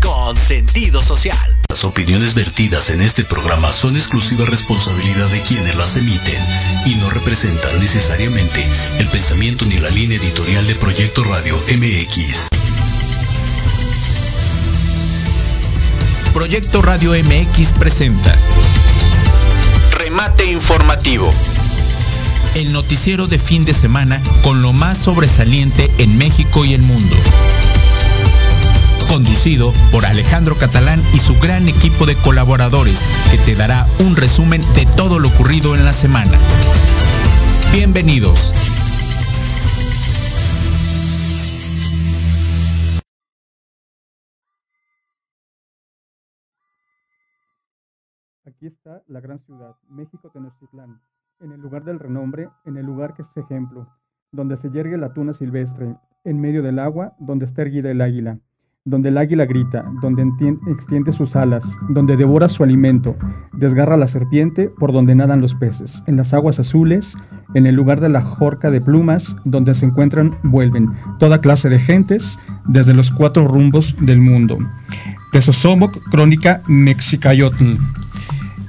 Con sentido social. Las opiniones vertidas en este programa son exclusiva responsabilidad de quienes las emiten y no representan necesariamente el pensamiento ni la línea editorial de Proyecto Radio MX. Proyecto Radio MX presenta Remate Informativo. El noticiero de fin de semana con lo más sobresaliente en México y el mundo. Conducido por Alejandro Catalán y su gran equipo de colaboradores que te dará un resumen de todo lo ocurrido en la semana. Bienvenidos. Aquí está la gran ciudad, México Tenochtitlán, en el lugar del renombre, en el lugar que es ejemplo, donde se yergue la tuna silvestre, en medio del agua, donde está erguida el águila, donde el águila grita, donde extiende sus alas, donde devora su alimento, desgarra la serpiente, por donde nadan los peces, en las aguas azules, en el lugar de la jorca de plumas, donde se encuentran, vuelven toda clase de gentes desde los cuatro rumbos del mundo. Tesosomoc, Crónica Mexicayotl.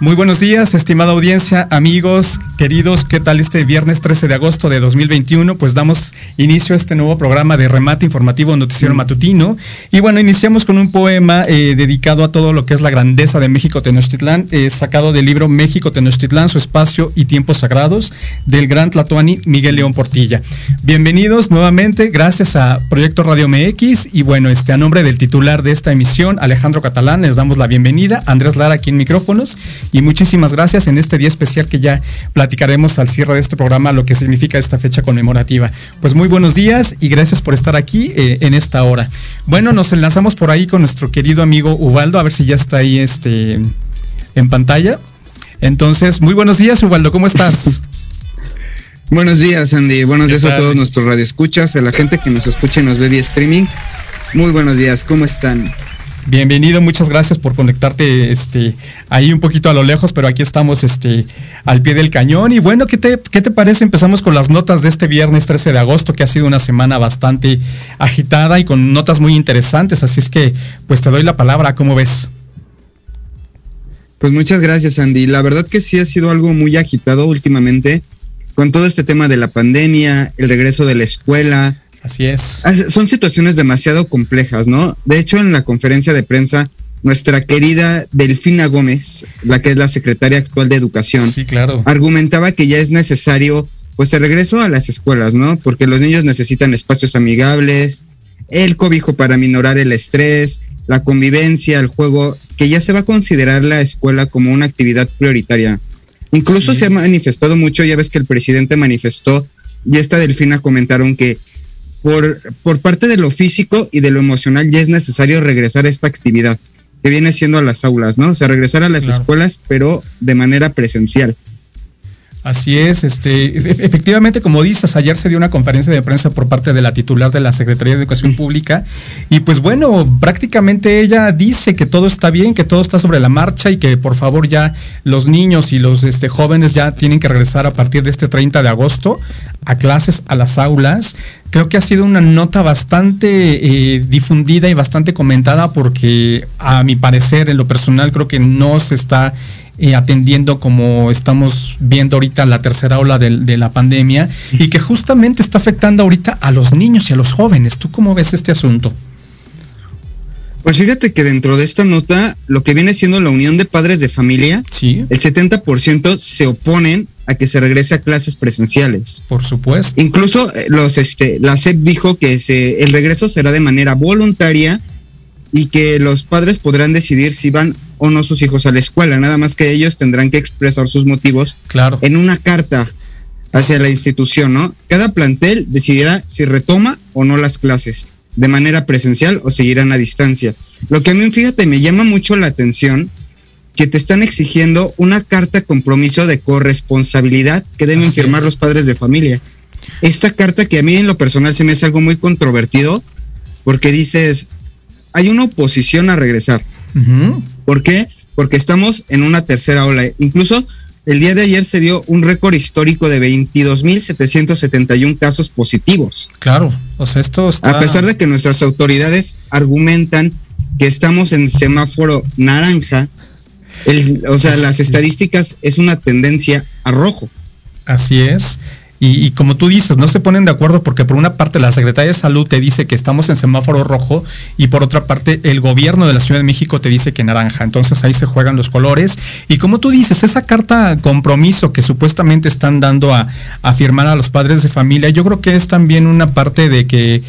Muy buenos días, estimada audiencia, amigos, queridos, ¿qué tal este viernes 13 de agosto de 2021? Pues damos inicio a este nuevo programa de remate informativo noticiero matutino. Y bueno, iniciamos con un poema eh, dedicado a todo lo que es la grandeza de México Tenochtitlán, eh, sacado del libro México Tenochtitlán, su espacio y tiempos sagrados, del gran Tlatoani Miguel León Portilla. Bienvenidos nuevamente, gracias a Proyecto Radio MX y bueno, este, a nombre del titular de esta emisión, Alejandro Catalán, les damos la bienvenida, Andrés Lara aquí en micrófonos y muchísimas gracias en este día especial que ya platicaremos al cierre de este programa lo que significa esta fecha conmemorativa. Pues muy buenos días y gracias por estar aquí eh, en esta hora. Bueno, nos enlazamos por ahí con nuestro querido amigo Ubaldo, a ver si ya está ahí este, en pantalla. Entonces, muy buenos días Ubaldo, ¿cómo estás? Buenos días, Andy. Buenos días a todos nuestros radioescuchas, a la gente que nos escucha y nos ve vía streaming. Muy buenos días, ¿cómo están? Bienvenido, muchas gracias por conectarte este, ahí un poquito a lo lejos, pero aquí estamos este, al pie del cañón. Y bueno, ¿qué te, ¿qué te parece? Empezamos con las notas de este viernes 13 de agosto, que ha sido una semana bastante agitada y con notas muy interesantes. Así es que, pues te doy la palabra, ¿cómo ves? Pues muchas gracias, Andy. La verdad que sí ha sido algo muy agitado últimamente con todo este tema de la pandemia, el regreso de la escuela, Así es. Ah, son situaciones demasiado complejas, ¿no? De hecho, en la conferencia de prensa, nuestra querida Delfina Gómez, la que es la secretaria actual de Educación, sí, claro. argumentaba que ya es necesario, pues, el regreso a las escuelas, ¿no? Porque los niños necesitan espacios amigables, el cobijo para minorar el estrés, la convivencia, el juego, que ya se va a considerar la escuela como una actividad prioritaria. Incluso se ha manifestado mucho, ya ves que el presidente manifestó, y esta Delfina comentaron que por, por parte de lo físico y de lo emocional ya es necesario regresar a esta actividad que viene siendo a las aulas, ¿no? O sea, regresar a las escuelas, pero de manera presencial. Así es, este, efectivamente, como dices, ayer se dio una conferencia de prensa por parte de la titular de la Secretaría de Educación Pública y pues bueno, prácticamente ella dice que todo está bien, que todo está sobre la marcha y que por favor ya los niños y los este, jóvenes ya tienen que regresar a partir de este 30 de agosto a clases, a las aulas. Creo que ha sido una nota bastante eh, difundida y bastante comentada porque a mi parecer, en lo personal, creo que no se está eh, atendiendo como estamos viendo ahorita la tercera ola de, la pandemia y que justamente está afectando ahorita a los niños y a los jóvenes. ¿Tú cómo ves este asunto? Pues fíjate que dentro de esta nota, lo que viene siendo la unión de padres de familia, ¿Sí? el 70% se oponen a que se regrese a clases presenciales. Por supuesto. Incluso eh, los, este, la SEP dijo que se, el regreso será de manera voluntaria y que los padres podrán decidir si van o no sus hijos a la escuela, nada más que ellos tendrán que expresar sus motivos claro. en una carta hacia la institución, ¿no? Cada plantel decidirá si retoma o no las clases de manera presencial o seguirán a distancia. Lo que a mí, fíjate, me llama mucho la atención que te están exigiendo una carta compromiso de corresponsabilidad que deben firmar los padres de familia. Esta carta que a mí en lo personal se me hace algo muy controvertido, porque dices, hay una oposición a regresar. ¿Por qué? Porque estamos en una tercera ola. Incluso el día de ayer se dio un récord histórico de 22.771 casos positivos. Claro, o sea, esto está... A pesar de que nuestras autoridades argumentan que estamos en semáforo naranja, o sea, las estadísticas es una tendencia a rojo. Así es. Y, como tú dices, no se ponen de acuerdo porque por una parte la Secretaría de Salud te dice que estamos en semáforo rojo y por otra parte el gobierno de la Ciudad de México te dice que naranja. Entonces ahí se juegan los colores. Y como tú dices, esa carta compromiso que supuestamente están dando a, a firmar a los padres de familia, yo creo que es también una parte de que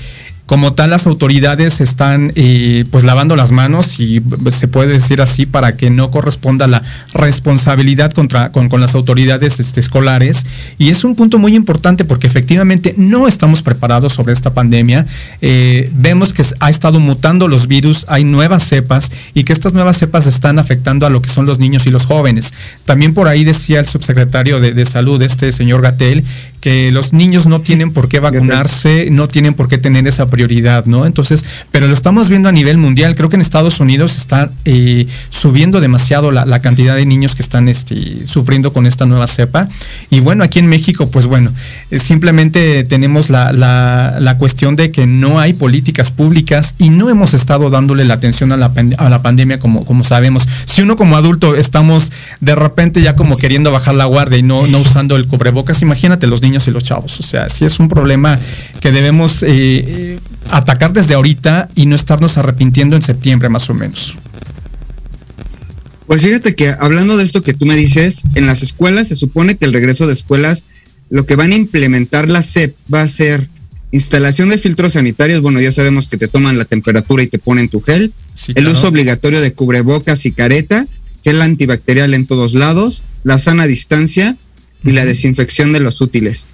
como tal las autoridades están eh, pues lavando las manos y se puede decir así para que no corresponda la responsabilidad contra, con, las autoridades este, escolares. Y es un punto muy importante porque efectivamente no estamos preparados sobre esta pandemia. Eh, vemos que ha estado mutando los virus hay nuevas cepas y que estas nuevas cepas están afectando a lo que son los niños y los jóvenes. También por ahí decía el subsecretario de, de salud este señor Gatel que los niños no tienen por qué vacunarse, no tienen por qué tener esa prioridad, ¿no? Entonces, pero lo estamos viendo a nivel mundial. Creo que en Estados Unidos está eh, subiendo demasiado la, cantidad de niños que están este, sufriendo con esta nueva cepa. Y bueno, aquí en México, pues bueno, eh, simplemente tenemos la, la, cuestión de que no hay políticas públicas y no hemos estado dándole la atención a la, a la pandemia como, sabemos. Si uno como adulto estamos de repente ya como queriendo bajar la guardia y no, usando el cubrebocas, imagínate los niños y los chavos. O sea, sí es un problema que debemos eh, atacar desde ahorita y no estarnos arrepintiendo en septiembre más o menos. Pues fíjate que hablando de esto que tú me dices, en las escuelas se supone que el regreso de escuelas, lo que van a implementar la SEP va a ser instalación de filtros sanitarios, bueno, ya sabemos que te toman la temperatura y te ponen tu gel, el uso obligatorio de cubrebocas y careta, gel antibacterial en todos lados, la sana distancia y la desinfección de los útiles.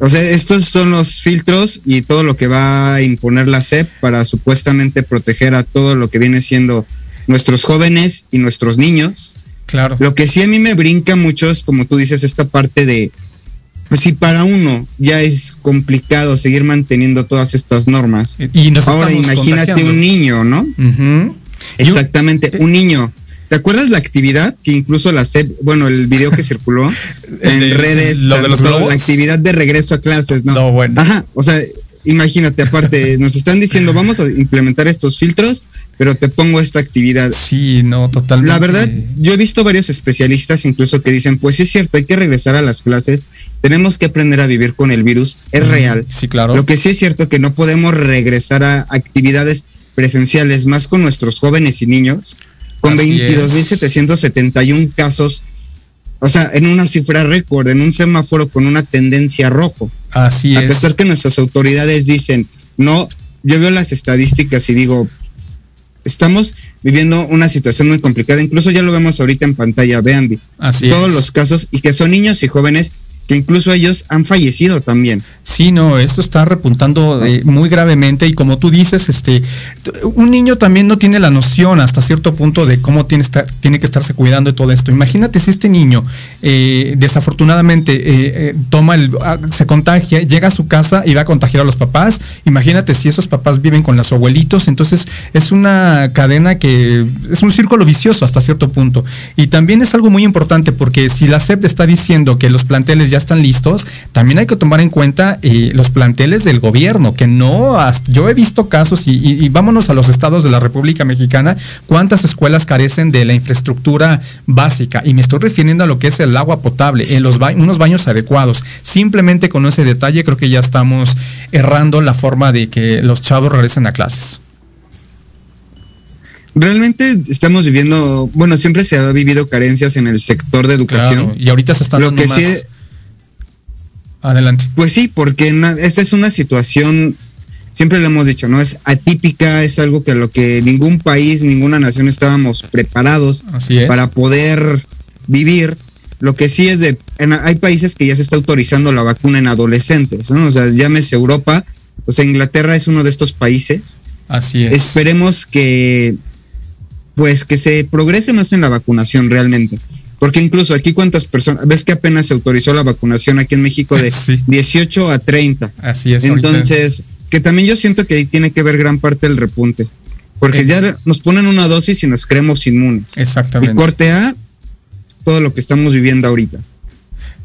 O sea, estos son los filtros y todo lo que va a imponer la SEP para supuestamente proteger a todo lo que viene siendo nuestros jóvenes y nuestros niños. Claro. Lo que sí a mí me brinca mucho es, como tú dices, esta parte de, pues si para uno ya es complicado seguir manteniendo todas estas normas, y ahora imagínate un niño, ¿no? Exactamente, un niño ¿Te acuerdas la actividad que incluso la SEP, bueno, el video que circuló en redes, lo de los la actividad de regreso a clases, ¿no? No, bueno. Ajá, o sea, imagínate, aparte, nos están diciendo, vamos a implementar estos filtros, pero te pongo esta actividad. Sí, no, totalmente. La verdad, yo he visto varios especialistas incluso que dicen, pues sí es cierto, hay que regresar a las clases, tenemos que aprender a vivir con el virus, es real. Sí, claro. Lo que sí es cierto que no podemos regresar a actividades presenciales más con nuestros jóvenes y niños, con 22.771 casos, o sea, en una cifra récord, en un semáforo con una tendencia rojo. Así es. A pesar que nuestras autoridades dicen, no, yo veo las estadísticas y digo, estamos viviendo una situación muy complicada, incluso ya lo vemos ahorita en pantalla, vean Así todos los casos y que son niños y jóvenes que incluso ellos han fallecido también. Sí, no, esto está repuntando eh, muy gravemente y como tú dices, este, un niño también no tiene la noción hasta cierto punto de cómo tiene, tiene que estarse cuidando de todo esto. Imagínate si este niño eh, desafortunadamente eh, toma el, ah, se contagia, llega a su casa y va a contagiar a los papás. Imagínate si esos papás viven con los abuelitos, entonces es una cadena que es un círculo vicioso hasta cierto punto. Y también es algo muy importante porque si la SEP está diciendo que los planteles ya están listos, también hay que tomar en cuenta eh, los planteles del gobierno, que no, yo he visto casos y, vámonos a los estados de la República Mexicana, cuántas escuelas carecen de la infraestructura básica, y me estoy refiriendo a lo que es el agua potable, en los unos baños adecuados. Simplemente con ese detalle creo que ya estamos errando la forma de que los chavos regresen a clases realmente estamos viviendo, bueno, siempre se ha vivido carencias en el sector de educación. y ahorita se están lo que sí, Adelante. Pues sí, porque esta es una situación, siempre lo hemos dicho, ¿no? Es atípica, es algo que lo que ningún país, ninguna nación estábamos preparados para poder vivir. Lo que sí es de, hay países que ya se está autorizando la vacuna en adolescentes, ¿no? O sea, llámese Europa, o sea, Inglaterra es uno de estos países. Así es. Esperemos que, pues, que se progrese más en la vacunación realmente. Porque incluso aquí cuántas personas, ves que apenas se autorizó la vacunación aquí en México de 18 a 30. Así es. Entonces, que también yo siento que ahí tiene que ver gran parte del repunte. Porque ya nos ponen una dosis y nos creemos inmunes. Exactamente. Y corte A, todo lo que estamos viviendo ahorita.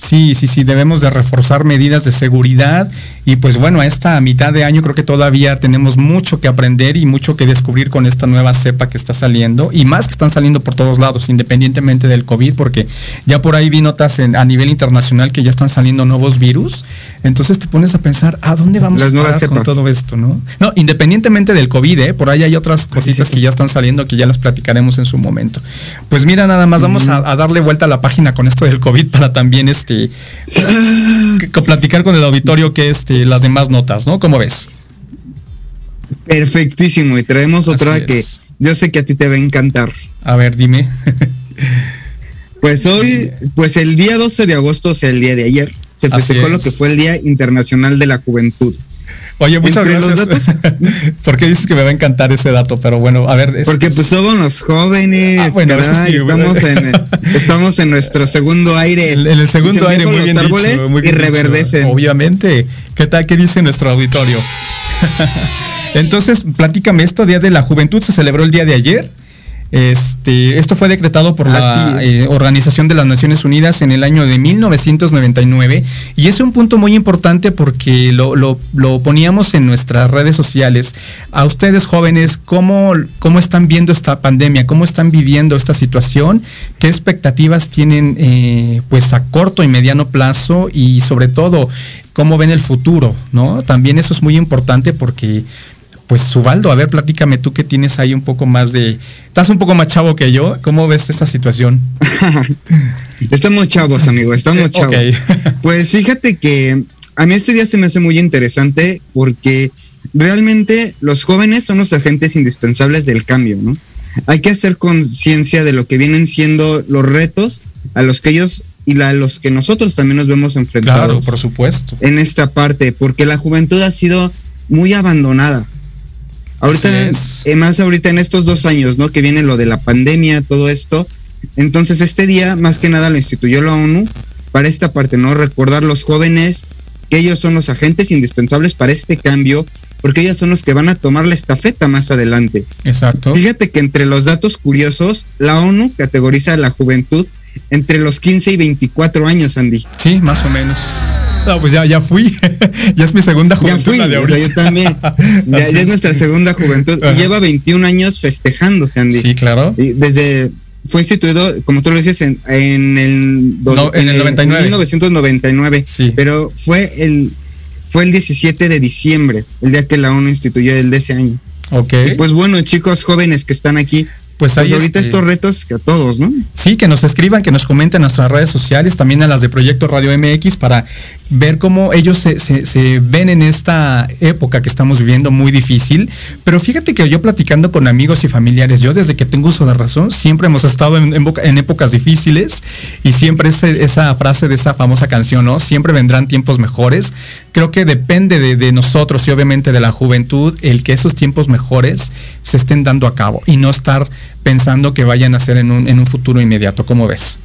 Sí, sí, sí, debemos de reforzar medidas de seguridad y pues bueno, a esta mitad de año creo que todavía tenemos mucho que aprender y mucho que descubrir con esta nueva cepa que está saliendo y más que están saliendo por todos lados, independientemente del COVID, porque ya por ahí vi notas a nivel internacional que ya están saliendo nuevos virus, entonces te pones a pensar, ¿a dónde vamos a parar con todo esto, no? No, independientemente del COVID, ¿eh? por ahí hay otras cositas que ya están saliendo que ya las platicaremos en su momento. Pues mira, nada más vamos a, a darle vuelta a la página con esto del COVID para también este este, platicar con el auditorio que este, las demás notas, ¿no? ¿Cómo ves? Perfectísimo, y traemos otra que yo sé que a ti te va a encantar. A ver, dime. pues hoy, pues el día 12 de agosto, o sea, el día de ayer, se festejó lo que fue el Día Internacional de la Juventud. Oye, muchas gracias. ¿Por qué dices que me va a encantar ese dato? Pero bueno, a ver. Porque pues somos los jóvenes. Ah, bueno, estamos, en, estamos en nuestro segundo aire. En el segundo aire, muy bien, y reverdecen. Obviamente. ¿Qué tal? ¿Qué dice nuestro auditorio? Entonces, platícame, esto Día de la Juventud se celebró el día de ayer. Este, esto fue decretado por la eh, Organización de las Naciones Unidas en el año de 1999 y es un punto muy importante porque lo, poníamos en nuestras redes sociales. A ustedes jóvenes, ¿cómo, ¿cómo están viendo esta pandemia? ¿Cómo están viviendo esta situación? ¿Qué expectativas tienen eh, pues a corto y mediano plazo? Y sobre todo, ¿cómo ven el futuro? ¿no? También eso es muy importante porque pues Subaldo, a ver, platícame tú que tienes ahí un poco más de... Estás un poco más chavo que yo, ¿cómo ves esta situación? estamos chavos, amigo, estamos chavos. pues fíjate que a mí este día se me hace muy interesante porque realmente los jóvenes son los agentes indispensables del cambio, ¿no? Hay que hacer conciencia de lo que vienen siendo los retos a los que ellos y a los que nosotros también nos vemos enfrentados. Claro, por supuesto. En esta parte, porque la juventud ha sido muy abandonada. Ahorita, eh, más ahorita en estos dos años, ¿no? Que viene lo de la pandemia, todo esto. Entonces, este día, más que nada, lo instituyó la ONU para esta parte, ¿no? Recordar los jóvenes que ellos son los agentes indispensables para este cambio, porque ellos son los que van a tomar la estafeta más adelante. Exacto. Fíjate que entre los datos curiosos, la ONU categoriza a la juventud entre los 15 y 24 años, Andy. Sí, más o menos. No, pues ya, ya fui. ya es mi segunda juventud. Ya fui, yo también. ya, es nuestra segunda juventud. Y lleva 21 años festejándose, Andy. Sí, claro. Y desde fue instituido, como tú lo decías, en, en el, en, el 99. 1999. Sí. Pero fue el, fue el 17 de diciembre, el día que la ONU instituyó el de ese año. Ok. pues bueno, chicos jóvenes que están aquí, pues, pues ahorita este, estos retos que a todos, ¿no? Sí, que nos escriban, que nos comenten en nuestras redes sociales, también a las de Proyecto Radio MX, para ver cómo ellos se, ven en esta época que estamos viviendo muy difícil. Pero fíjate que yo platicando con amigos y familiares, yo desde que tengo uso de razón, siempre hemos estado en, épocas difíciles y siempre esa frase de esa famosa canción, ¿no? Siempre vendrán tiempos mejores. Creo que depende de, de nosotros y obviamente de la juventud el que esos tiempos mejores se estén dando a cabo y no estar pensando que vayan a ser en un, en un futuro inmediato. ¿Cómo ves?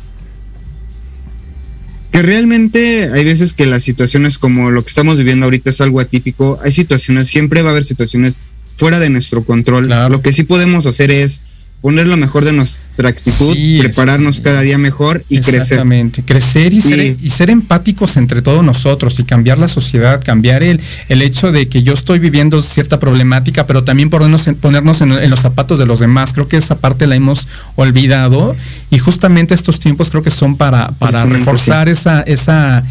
Que realmente hay veces que las situaciones como lo que estamos viviendo ahorita es algo atípico. Hay situaciones, siempre va a haber situaciones fuera de nuestro control. Lo que sí podemos hacer es poner lo mejor de nuestra actitud, prepararnos cada día mejor y Exactamente. crecer. y, ser, y ser empáticos entre todos nosotros y cambiar la sociedad, cambiar el, el hecho de que yo estoy viviendo cierta problemática, pero también ponernos, en, ponernos en, los zapatos de los demás. Creo que esa parte la hemos olvidado y justamente estos tiempos creo que son para, para reforzar esa, esa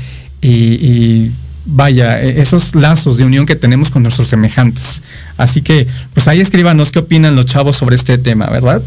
y vaya, e, esos lazos de unión que tenemos con nuestros semejantes. Así que, pues ahí escríbanos qué opinan los chavos sobre este tema, ¿verdad?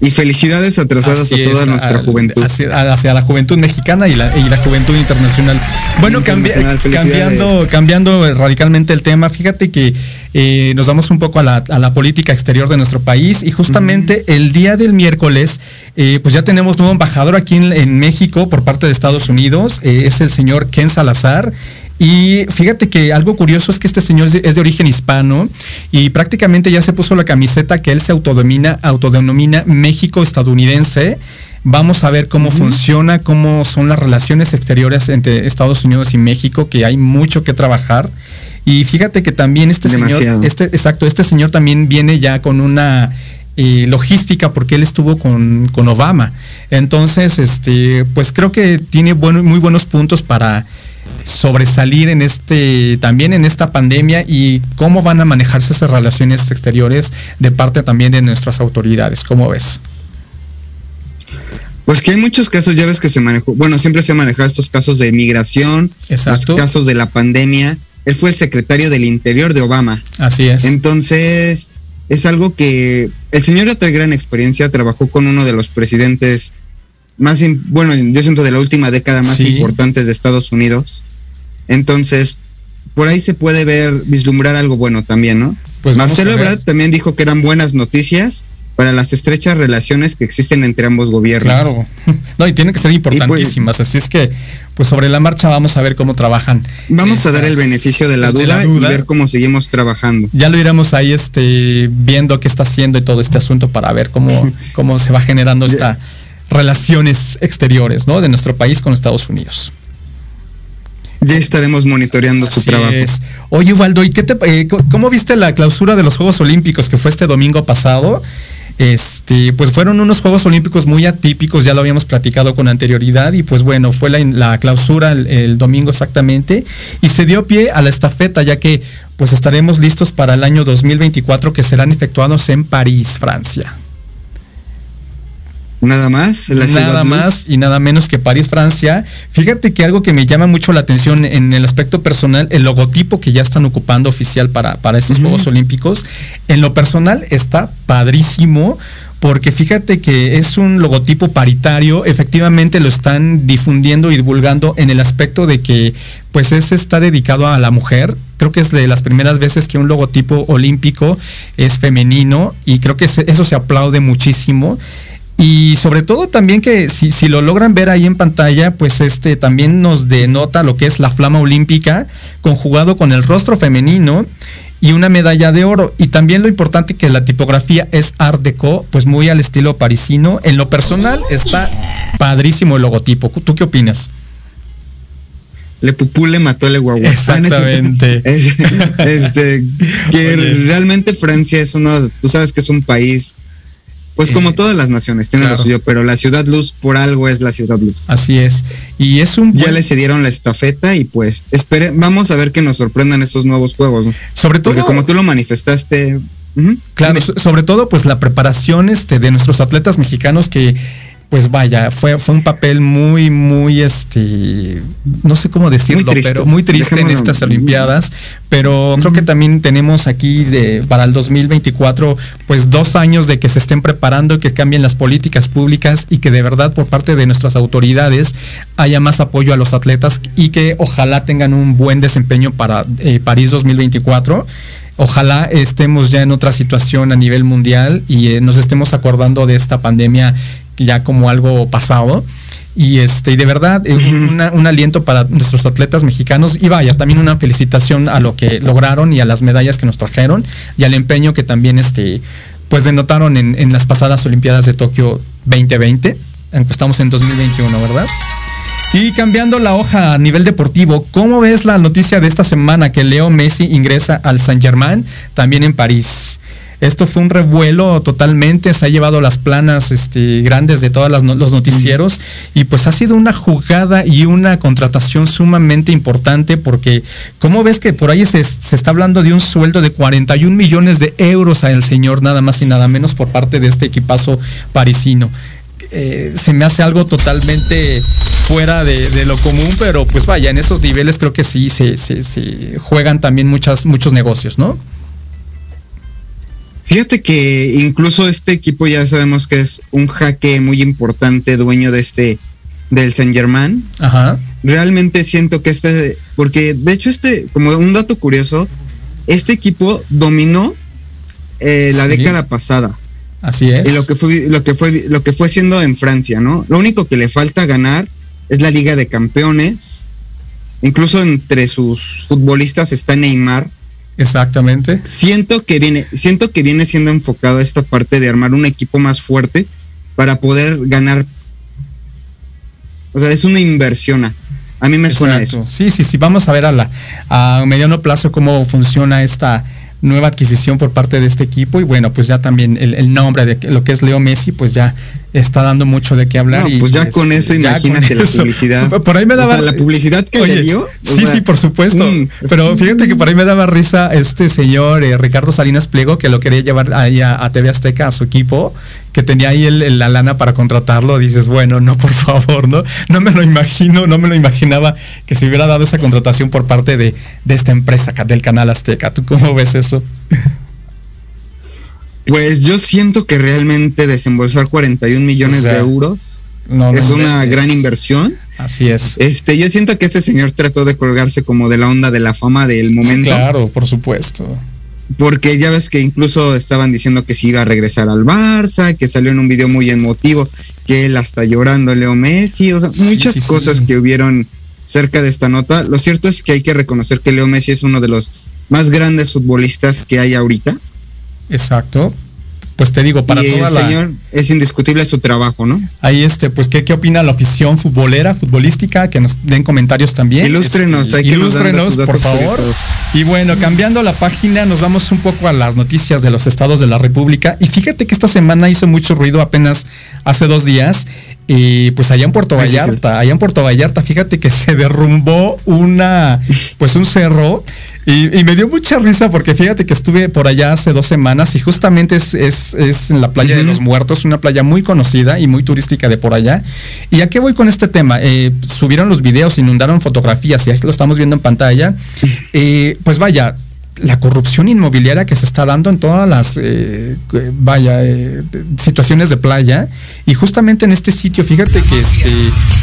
Y felicidades atrasadas a toda nuestra juventud. Hacia, la juventud mexicana y la, juventud internacional. Bueno, cambiando, cambiando radicalmente el tema, fíjate que eh, nos vamos un poco a la, política exterior de nuestro país y justamente el día del miércoles, eh, pues ya tenemos nuevo embajador aquí en, México por parte de Estados Unidos, eh, es el señor Ken Salazar. Y fíjate que algo curioso es que este señor es de origen hispano y prácticamente ya se puso la camiseta que él se autodomina, autodenomina México estadounidense. Vamos a ver cómo funciona, cómo son las relaciones exteriores entre Estados Unidos y México, que hay mucho que trabajar. Y fíjate que también este señor, este, exacto, este señor también viene ya con una eh, logística porque él estuvo con, con, Obama. Entonces, este, pues creo que tiene bueno, muy buenos puntos para sobresalir en este, también en esta pandemia y cómo van a manejarse esas relaciones exteriores de parte también de nuestras autoridades. ¿Cómo ves? Pues que hay muchos casos, ya ves que se manejó, bueno, siempre se han manejado estos casos de migración, los casos de la pandemia. Él fue el secretario del Interior de Obama. Así es. Entonces, es algo que el señor ya trae gran experiencia, trabajó con uno de los presidentes más, bueno, yo siento de la última década más importantes de Estados Unidos. Entonces, por ahí se puede ver, vislumbrar algo bueno también, ¿no? Pues Marcelo Ebrard también dijo que eran buenas noticias para las estrechas relaciones que existen entre ambos gobiernos. Claro, no, y tienen que ser pues, importantísimas, así es que, pues sobre la marcha vamos a ver cómo trabajan. Vamos a dar el beneficio de la, duda, y ver cómo seguimos trabajando. Ya lo iremos ahí este, viendo qué está haciendo y todo este asunto para ver cómo, cómo se va generando estas relaciones exteriores, ¿no? De nuestro país con Estados Unidos. Ya estaremos monitoreando su trabajo. Oye, Ubaldo, ¿y qué te, eh, cómo viste la clausura de los Juegos Olímpicos que fue este domingo pasado? Este, pues fueron unos Juegos Olímpicos muy atípicos, ya lo habíamos platicado con anterioridad, y pues bueno, fue la, clausura el, domingo exactamente, y se dio pie a la estafeta, ya que pues estaremos listos para el año 2024 que serán efectuados en París, Francia. Nada más. nada más y nada menos que París, Francia. Fíjate que algo que me llama mucho la atención en el aspecto personal, el logotipo que ya están ocupando oficial para, para estos Juegos Olímpicos, en lo personal está padrísimo porque fíjate que es un logotipo paritario, efectivamente lo están difundiendo y divulgando en el aspecto de que pues ese está dedicado a la mujer. Creo que es de las primeras veces que un logotipo olímpico es femenino y creo que eso se aplaude muchísimo. Y sobre todo también que si, si, lo logran ver ahí en pantalla, pues este también nos denota lo que es la flama olímpica, conjugado con el rostro femenino y una medalla de oro. Y también lo importante que la tipografía es Art Deco, pues muy al estilo parisino. En lo personal está padrísimo el logotipo. ¿Tú qué opinas? Le Pupú le mató el Exactamente. este, que realmente Francia es uno, tú sabes que es un país pues como eh, todas las naciones, tiene lo suyo, pero la ciudad luz por algo es la ciudad luz. Así es. Y es un Ya le cedieron la estafeta y pues espere, vamos a ver que nos sorprendan estos nuevos juegos. Sobre todo Porque como tú lo manifestaste, claro, sobre todo pues la preparación este de nuestros atletas mexicanos que pues vaya, fue, fue un papel muy, muy, este, no sé cómo decirlo, pero muy triste en estas Olimpiadas. Pero creo que también tenemos aquí de, para el 2024, pues dos años de que se estén preparando, que cambien las políticas públicas y que de verdad por parte de nuestras autoridades haya más apoyo a los atletas y que ojalá tengan un buen desempeño para eh, París 2024 ojalá estemos ya en otra situación a nivel mundial y eh, nos estemos acordando de esta pandemia ya como algo pasado. Y este, y de verdad, eh, un aliento para nuestros atletas mexicanos. Y vaya, también una felicitación a lo que lograron y a las medallas que nos trajeron y al empeño que también este, pues denotaron en, las pasadas Olimpiadas de Tokio 2020. Estamos en 2021, ¿verdad? Y cambiando la hoja a nivel deportivo, ¿cómo ves la noticia de esta semana que Leo Messi ingresa al Saint Germain, también en París? Esto fue un revuelo totalmente, se ha llevado las planas este, grandes de todos los noticieros y pues ha sido una jugada y una contratación sumamente importante porque ¿cómo ves que por ahí se, está hablando de un sueldo de 41 millones de euros al señor nada más y nada menos por parte de este equipazo parisino? Eh, se me hace algo totalmente fuera de, lo común, pero pues vaya, en esos niveles creo que sí se, juegan también muchos negocios, ¿no? Fíjate que incluso este equipo ya sabemos que es un jaque muy importante, dueño de este, del Saint Germain. Ajá. Realmente siento que este, porque de hecho este, como un dato curioso, este equipo dominó eh, la década pasada. Así es. Y lo que fue, lo que fue, lo que fue siendo en Francia, ¿no? Lo único que le falta ganar es la Liga de Campeones. Incluso entre sus futbolistas está Neymar, Exactamente. Siento que viene, siento que viene siendo enfocado a esta parte de armar un equipo más fuerte para poder ganar. O sea, es una inversión. A, mí me suena eso. Sí, sí, sí. Vamos a ver a la a mediano plazo cómo funciona esta nueva adquisición por parte de este equipo y bueno, pues ya también el, nombre de lo que es Leo Messi, pues ya está dando mucho de qué hablar. y, pues ya con eso, imagínate la publicidad. Por ahí me daba. la publicidad que le dio. Sí, sí, por supuesto. Mm, pero fíjate que por ahí me daba risa este señor eh, Ricardo Salinas Pliego, que lo quería llevar ahí a, a TV Azteca, a su equipo que tenía ahí el, la lana para contratarlo, dices, bueno, no, por favor, ¿no? No me lo imagino, no me lo imaginaba que se hubiera dado esa contratación por parte de, esta empresa del canal Azteca. ¿Tú cómo ves eso? Pues yo siento que realmente desembolsar 41 millones de euros es una gran inversión. Así es. Este, yo siento que este señor trató de colgarse como de la onda de la fama del momento. claro, por supuesto porque ya ves que incluso estaban diciendo que si iba a regresar al Barça, que salió en un video muy emotivo, que él hasta llorando Leo Messi, o sea, muchas cosas que hubieron cerca de esta nota. Lo cierto es que hay que reconocer que Leo Messi es uno de los más grandes futbolistas que hay ahorita. Exacto pues te digo, para toda el señor es indiscutible su trabajo, ¿no? Ahí este, pues ¿qué, qué opina la afición futbolera, futbolística, que nos den comentarios también. Ilústrenos, este, hay que ilústrenos, por favor. Y bueno, cambiando la página, nos vamos un poco a las noticias de los estados de la República. Y fíjate que esta semana hizo mucho ruido apenas hace dos días. Y pues allá en Puerto Vallarta, allá en Puerto Vallarta, fíjate que se derrumbó una, pues un cerro y, me dio mucha risa porque fíjate que estuve por allá hace dos semanas y justamente es, es, en la playa de los muertos, una playa muy conocida y muy turística de por allá. ¿Y a qué voy con este tema? Eh, subieron los videos, inundaron fotografías y ahí lo estamos viendo en pantalla. Eh, pues vaya, la corrupción inmobiliaria que se está dando en todas las eh, vaya situaciones de playa. Y justamente en este sitio fíjate que este,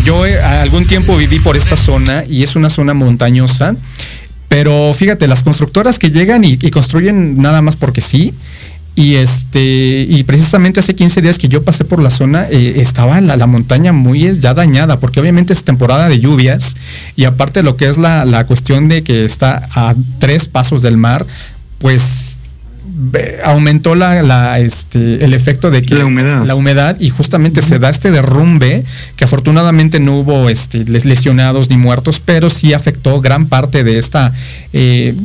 yo algún tiempo viví por esta zona y es una zona montañosa pero fíjate, las constructoras que llegan y, construyen nada más porque sí, y este, y precisamente hace 15 días que yo pasé por la zona, eh, estaba la, la, montaña muy ya dañada, porque obviamente es temporada de lluvias, y aparte lo que es la, la cuestión de que está a tres pasos del mar, pues aumentó la, este, el efecto de que la humedad. la humedad y justamente se da este derrumbe que afortunadamente no hubo este, lesionados ni muertos, pero sí afectó gran parte de esta eh,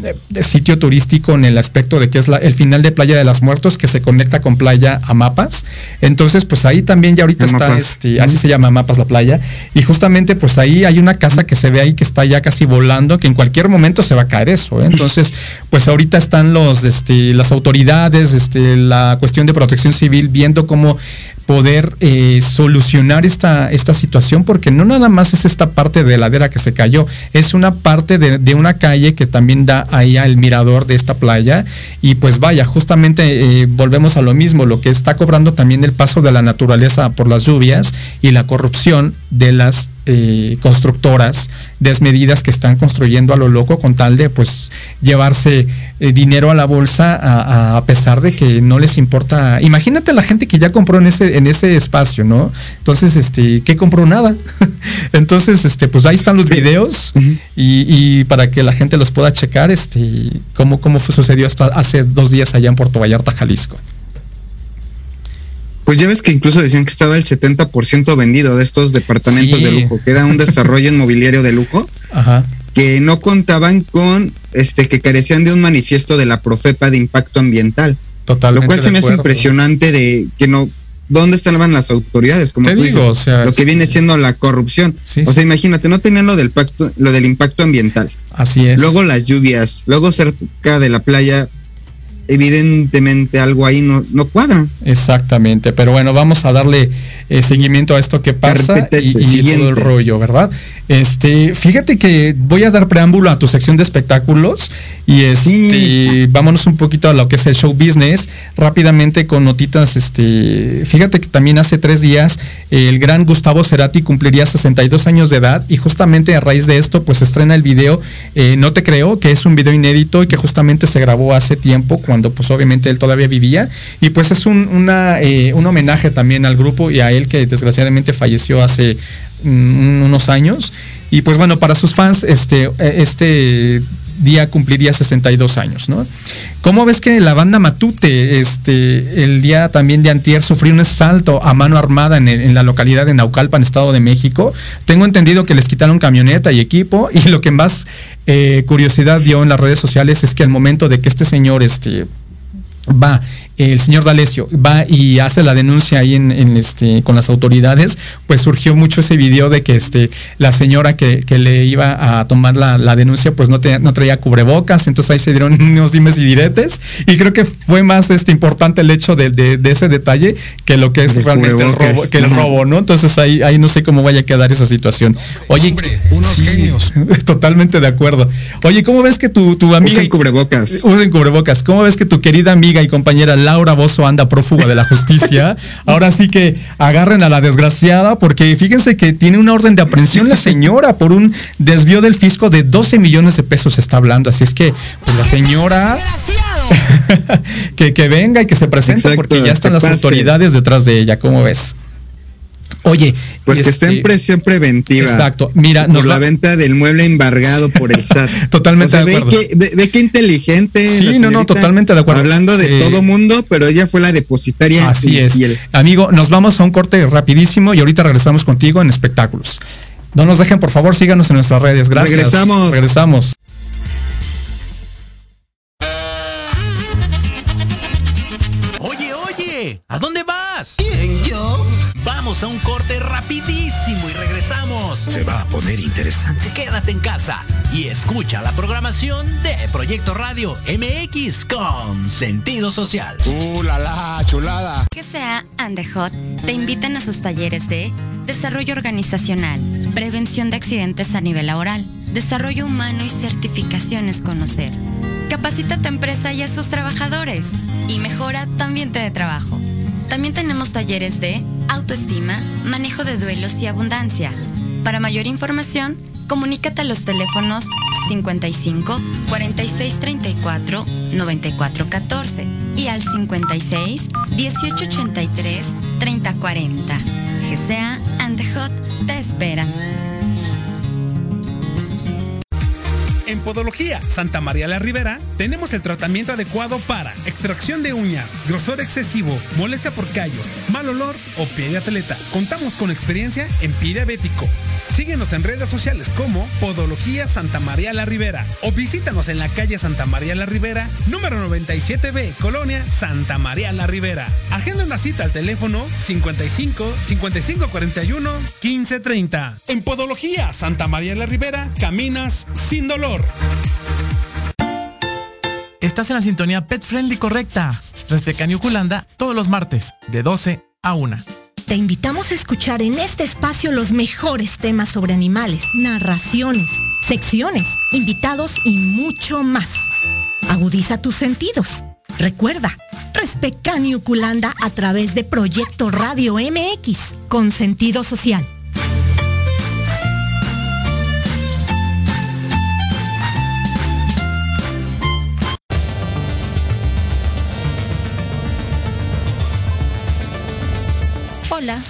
sitio turístico en el aspecto de que es la, el final de Playa de las Muertos que se conecta con Playa a Mapas. Entonces, pues ahí también ya ahorita está, este, así se llama Mapas la playa, y justamente pues ahí hay una casa que se ve ahí que está ya casi volando, que en cualquier momento se va a caer eso. ¿eh? Entonces, pues ahorita están los, este, las autoridades, este, la cuestión de protección civil, viendo cómo poder eh, solucionar esta, esta situación, porque no nada más es esta parte de ladera que se cayó, es una parte de, una calle que también da ahí al mirador de esta playa. Y pues vaya, justamente eh, volvemos a lo mismo, lo que está cobrando también el paso de la naturaleza por las lluvias y la corrupción de las eh, constructoras desmedidas que están construyendo a lo loco con tal de pues llevarse eh, dinero a la bolsa a, pesar de que no les importa. Imagínate la gente que ya compró en ese, en ese espacio, ¿no? Entonces, este, ¿qué compró? Nada. Entonces, este, pues ahí están los videos y, para que la gente los pueda checar, este, cómo, cómo fue, sucedió hasta hace dos días allá en Puerto Vallarta, Jalisco. Pues ya ves que incluso decían que estaba el 70% vendido de estos departamentos de lujo, que era un desarrollo inmobiliario de lujo, que no contaban con, este, que carecían de un manifiesto de la Profepa de impacto ambiental. Totalmente lo cual se me hace impresionante de que no, ¿dónde estaban las autoridades? Como tú digo, lo que viene siendo la corrupción. o sea, imagínate, no tenían lo del pacto, lo del impacto ambiental. Así es. Luego las lluvias, luego cerca de la playa evidentemente algo ahí no, no cuadra. Exactamente, pero bueno, vamos a darle eh, seguimiento a esto que pasa y, y todo el rollo, ¿verdad? Este, fíjate que voy a dar preámbulo a tu sección de espectáculos y este, vámonos un poquito a lo que es el show business, rápidamente con notitas, este, fíjate que también hace tres días el gran Gustavo Cerati cumpliría 62 años de edad y justamente a raíz de esto pues estrena el video eh, No te creo, que es un video inédito y que justamente se grabó hace tiempo cuando pues obviamente él todavía vivía y pues es un, eh, un homenaje también al grupo y a él que desgraciadamente falleció hace mm, unos años. Y pues bueno, para sus fans, este, este día cumpliría 62 años, ¿no? ¿Cómo ves que la banda Matute, este, el día también de antier, sufrió un asalto a mano armada en, la localidad de Naucalpan, Estado de México? Tengo entendido que les quitaron camioneta y equipo y lo que más eh, curiosidad dio en las redes sociales es que al momento de que este señor este, va el señor D'Alessio va y hace la denuncia ahí en, este con las autoridades, pues surgió mucho ese video de que este la señora que, le iba a tomar la, denuncia pues no, no traía cubrebocas, entonces ahí se dieron unos dimes y diretes y creo que fue más este importante el hecho de, ese detalle que lo que es realmente el robo, que el robo, ¿no? Entonces ahí, ahí no sé cómo vaya a quedar esa situación. Oye, unos genios. Totalmente de acuerdo. Oye, ¿cómo ves que tu, tu amiga... Usen cubrebocas. Usen cubrebocas. ¿Cómo ves que tu querida amiga y compañera Laura Bozo anda prófuga de la justicia. Ahora sí que agarren a la desgraciada porque fíjense que tiene una orden de aprehensión la señora por un desvío del fisco de 12 millones de pesos está hablando. Así es que pues la señora que, que venga y que se presente porque ya están las autoridades detrás de ella. ¿Cómo ves? Oye, pues que esté en este, presión preventiva. Exacto. Mira, por la venta del mueble embargado por el SAT. totalmente de acuerdo. Ve qué inteligente. Sí, no, no, totalmente de acuerdo. Hablando de eh, todo mundo, pero ella fue la depositaria. Así es. Amigo, nos vamos a un corte rapidísimo y ahorita regresamos contigo en espectáculos. No nos dejen, por favor, síganos en nuestras redes. Gracias. Regresamos. Regresamos. Oye, oye, ¿a dónde vas? ¿Quién, yo? Vamos a un corte rapidísimo y regresamos. Se va a poner interesante. Quédate en casa y escucha la programación de Proyecto Radio MX con sentido social. ¡Uh, la, la chulada! Que sea and Hot te invitan a sus talleres de desarrollo organizacional, prevención de accidentes a nivel laboral, desarrollo humano y certificaciones conocer. Capacita a tu empresa y a sus trabajadores y mejora tu ambiente de trabajo. También tenemos talleres de autoestima, manejo de duelos y abundancia. Para mayor información, comunícate a los teléfonos 55 46 34 94 14 y al 56 18 83 30 40. GCA and Hot te esperan. En Podología Santa María la Ribera tenemos el tratamiento adecuado para extracción de uñas, grosor excesivo, molestia por callos, mal olor o pie de atleta. Contamos con experiencia en pie diabético. Síguenos en redes sociales como Podología Santa María la Ribera o visítanos en la calle Santa María la Ribera, número 97B, Colonia Santa María la Ribera. Agenda una cita al teléfono 55 55 41 15 30. En Podología Santa María la Ribera caminas sin dolor. Estás en la sintonía Pet Friendly correcta. Respecto Culanda todos los martes, de 12 a 1. Te invitamos a escuchar en este espacio los mejores temas sobre animales, narraciones, secciones, invitados y mucho más. Agudiza tus sentidos. Recuerda, Respecto Culanda a través de Proyecto Radio MX con sentido social.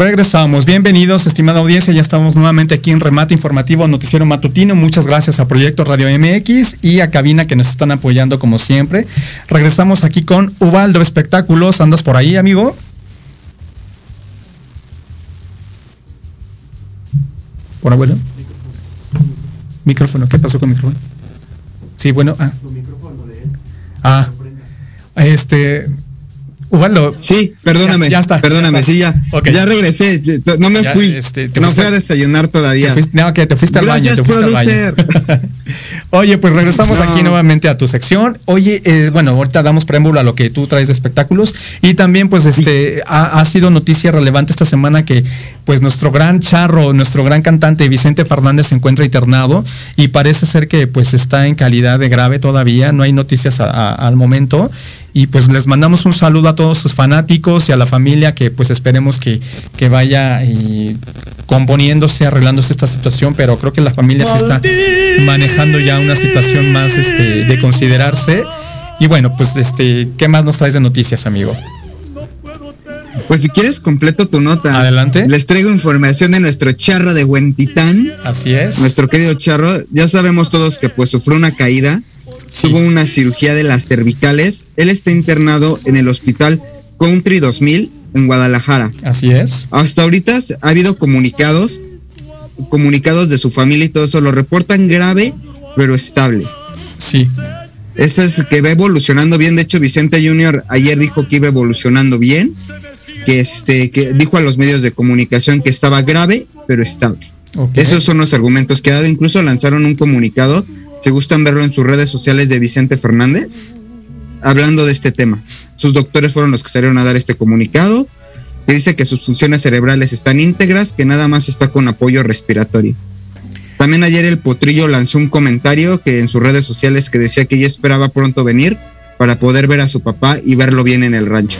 Regresamos. Bienvenidos, estimada audiencia. Ya estamos nuevamente aquí en Remate Informativo Noticiero Matutino. Muchas gracias a Proyecto Radio MX y a Cabina que nos están apoyando como siempre. Regresamos aquí con Ubaldo Espectáculos. ¿Andas por ahí, amigo? ¿Por abuelo? Micrófono. ¿Qué pasó con el micrófono? Sí, bueno. Ah. Ah. Este. Ubaldo. Sí, perdóname. Ya, está. Perdóname, sí, ya. Ya regresé. No me fui. Este, no fui a desayunar todavía. no, que te fuiste al baño. Te fuiste al baño. Oye, pues regresamos aquí nuevamente a tu sección. Oye, eh, bueno, ahorita damos preámbulo a lo que tú traes de espectáculos. Y también, pues, este, ha, sido noticia relevante esta semana que, pues, nuestro gran charro, nuestro gran cantante Vicente Fernández se encuentra internado y parece ser que, pues, está en calidad de grave todavía. No hay noticias al momento. Y pues les mandamos un saludo a todos sus fanáticos y a la familia que pues esperemos que, que vaya eh, componiéndose, arreglándose esta situación, pero creo que la familia se está manejando ya una situación más este, de considerarse. Y bueno, pues este, ¿qué más nos traes de noticias, amigo? Pues si quieres completo tu nota. Adelante. Les traigo información de nuestro charro de Huentitán. Así es. Nuestro querido charro. Ya sabemos todos que pues sufrió una caída. Tuvo una cirugía de las cervicales. Él está internado en el hospital Country 2000 en Guadalajara. Así es. Hasta ahorita ha habido comunicados, comunicados de su familia y todo eso. Lo reportan grave, pero estable. Sí. Este es que va evolucionando bien. De hecho, Vicente Junior ayer dijo que iba evolucionando bien. Que este, que dijo a los medios de comunicación que estaba grave, pero estable. Okay. Esos son los argumentos que ha dado. Incluso lanzaron un comunicado. Se gustan verlo en sus redes sociales de Vicente Fernández. Hablando de este tema. Sus doctores fueron los que salieron a dar este comunicado. Que dice que sus funciones cerebrales están íntegras, que nada más está con apoyo respiratorio. También ayer el Potrillo lanzó un comentario que en sus redes sociales que decía que ya esperaba pronto venir para poder ver a su papá y verlo bien en el rancho.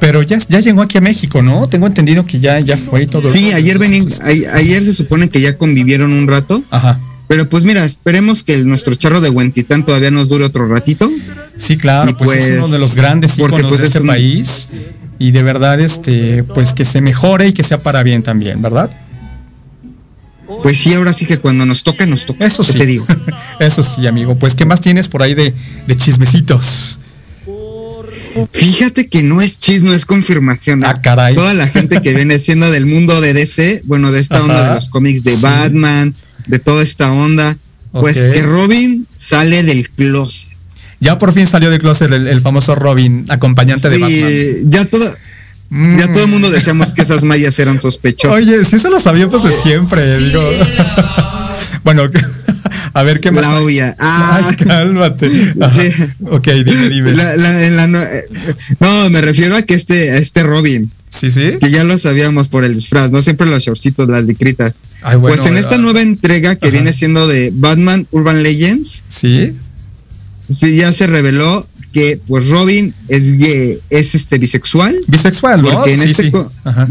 Pero ya, ya llegó aquí a México, ¿no? Tengo entendido que ya, ya fue y todo. Sí, ayer, vení, a, ayer se supone que ya convivieron un rato. Ajá. Pero pues mira, esperemos que nuestro charro de Huentitán todavía nos dure otro ratito. Sí, claro, Y pues, es pues, uno de los grandes porque, íconos pues, de es este un- país. Y de verdad, este, pues que se mejore y que sea para bien también, ¿verdad? Pues sí, ahora sí que cuando nos toca, nos toca. Eso ¿Qué sí. te digo? Eso sí, amigo. Pues, ¿qué más tienes por ahí de, de chismecitos? Fíjate que no es chisme, es confirmación. Ah, caray. Toda la gente que viene siendo del mundo de DC, bueno, de esta onda de los cómics de Sí. Batman, de toda esta onda, pues que Robin sale del closet. Ya por fin salió de closet el, el famoso Robin, acompañante de Batman. ya todo, Mm. ya todo el mundo decíamos que esas mallas eran sospechosas. Oye, sí se lo sabía pues de siempre, digo. bueno, a ver qué más. La obvia. Ah, Ay, cálmate. Sí. Ok, dime, dime. la- la- en la no, eh, no, me refiero a que este, a este Robin, Sí, sí. que ya lo sabíamos por el disfraz, no siempre los shortcitos, las licritas. Ay, bueno, pues en esta nueva entrega que Ajá. viene siendo de Batman Urban Legends, Sí. sí ya se reveló que pues Robin es gay- es este bisexual. Bisexual, ¿no? Porque en sí, este sí.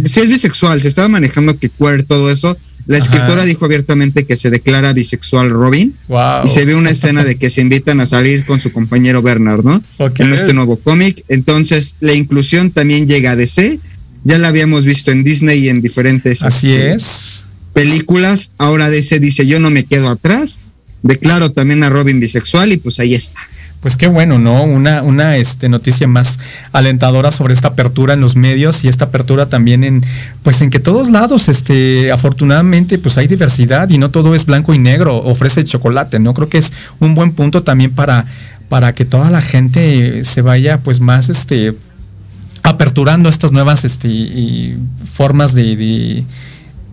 sí es bisexual, se estaba manejando que queer todo eso. La Ajá. escritora dijo abiertamente que se declara bisexual Robin Wow. y se ve una escena de que se invitan a salir con su compañero Bernard, ¿no? En este nuevo cómic. Entonces, la inclusión también llega a DC. Ya la habíamos visto en Disney y en diferentes Así este, es. Películas. Ahora DC dice, yo no me quedo atrás. Declaro también a Robin bisexual y pues ahí está. Pues qué bueno, ¿no? Una, una este, noticia más alentadora sobre esta apertura en los medios y esta apertura también en, pues en que todos lados, este, afortunadamente, pues hay diversidad y no todo es blanco y negro, ofrece chocolate, ¿no? Creo que es un buen punto también para, para que toda la gente se vaya, pues más, este, aperturando estas nuevas, este, formas de-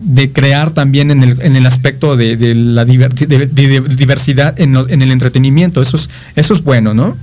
de crear también en el, en el aspecto de, de la diver- de- de- de diversidad en, lo- en el entretenimiento. Eso es, eso es bueno, ¿no?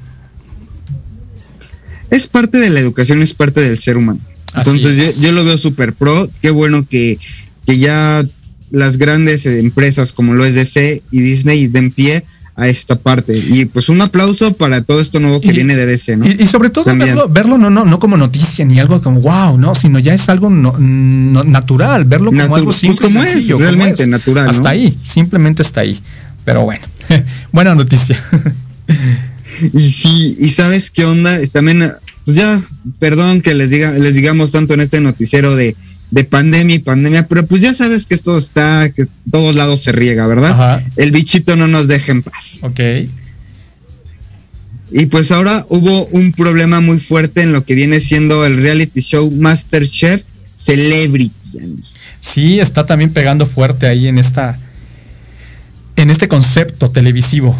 Es parte de la educación, es parte del ser humano. Así Entonces es. yo, yo lo veo súper pro. Qué bueno que, que ya las grandes empresas como lo es DC y Disney den pie a esta parte. Y pues un aplauso para todo esto nuevo que Y- viene de DC, ¿no? Y, y sobre todo También. verlo, verlo no, no, no como noticia ni algo como wow, no, sino ya es algo no- no- natural, verlo como Natu- algo pues simple, y como es, sencillo, como realmente es. natural, ¿no? Hasta ahí, simplemente está ahí. Pero bueno, buena noticia. Y sí, y sabes qué onda, también, pues ya, perdón que les diga, les digamos tanto en este noticiero de, de pandemia y pandemia, pero pues ya sabes que esto está, que todos lados se riega, ¿verdad? Ajá. El bichito no nos deja en paz. ok. Y pues ahora hubo un problema muy fuerte en lo que viene siendo el reality show Masterchef Celebrity. Sí, está también pegando fuerte ahí en esta, en este concepto televisivo.